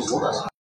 sus bodas.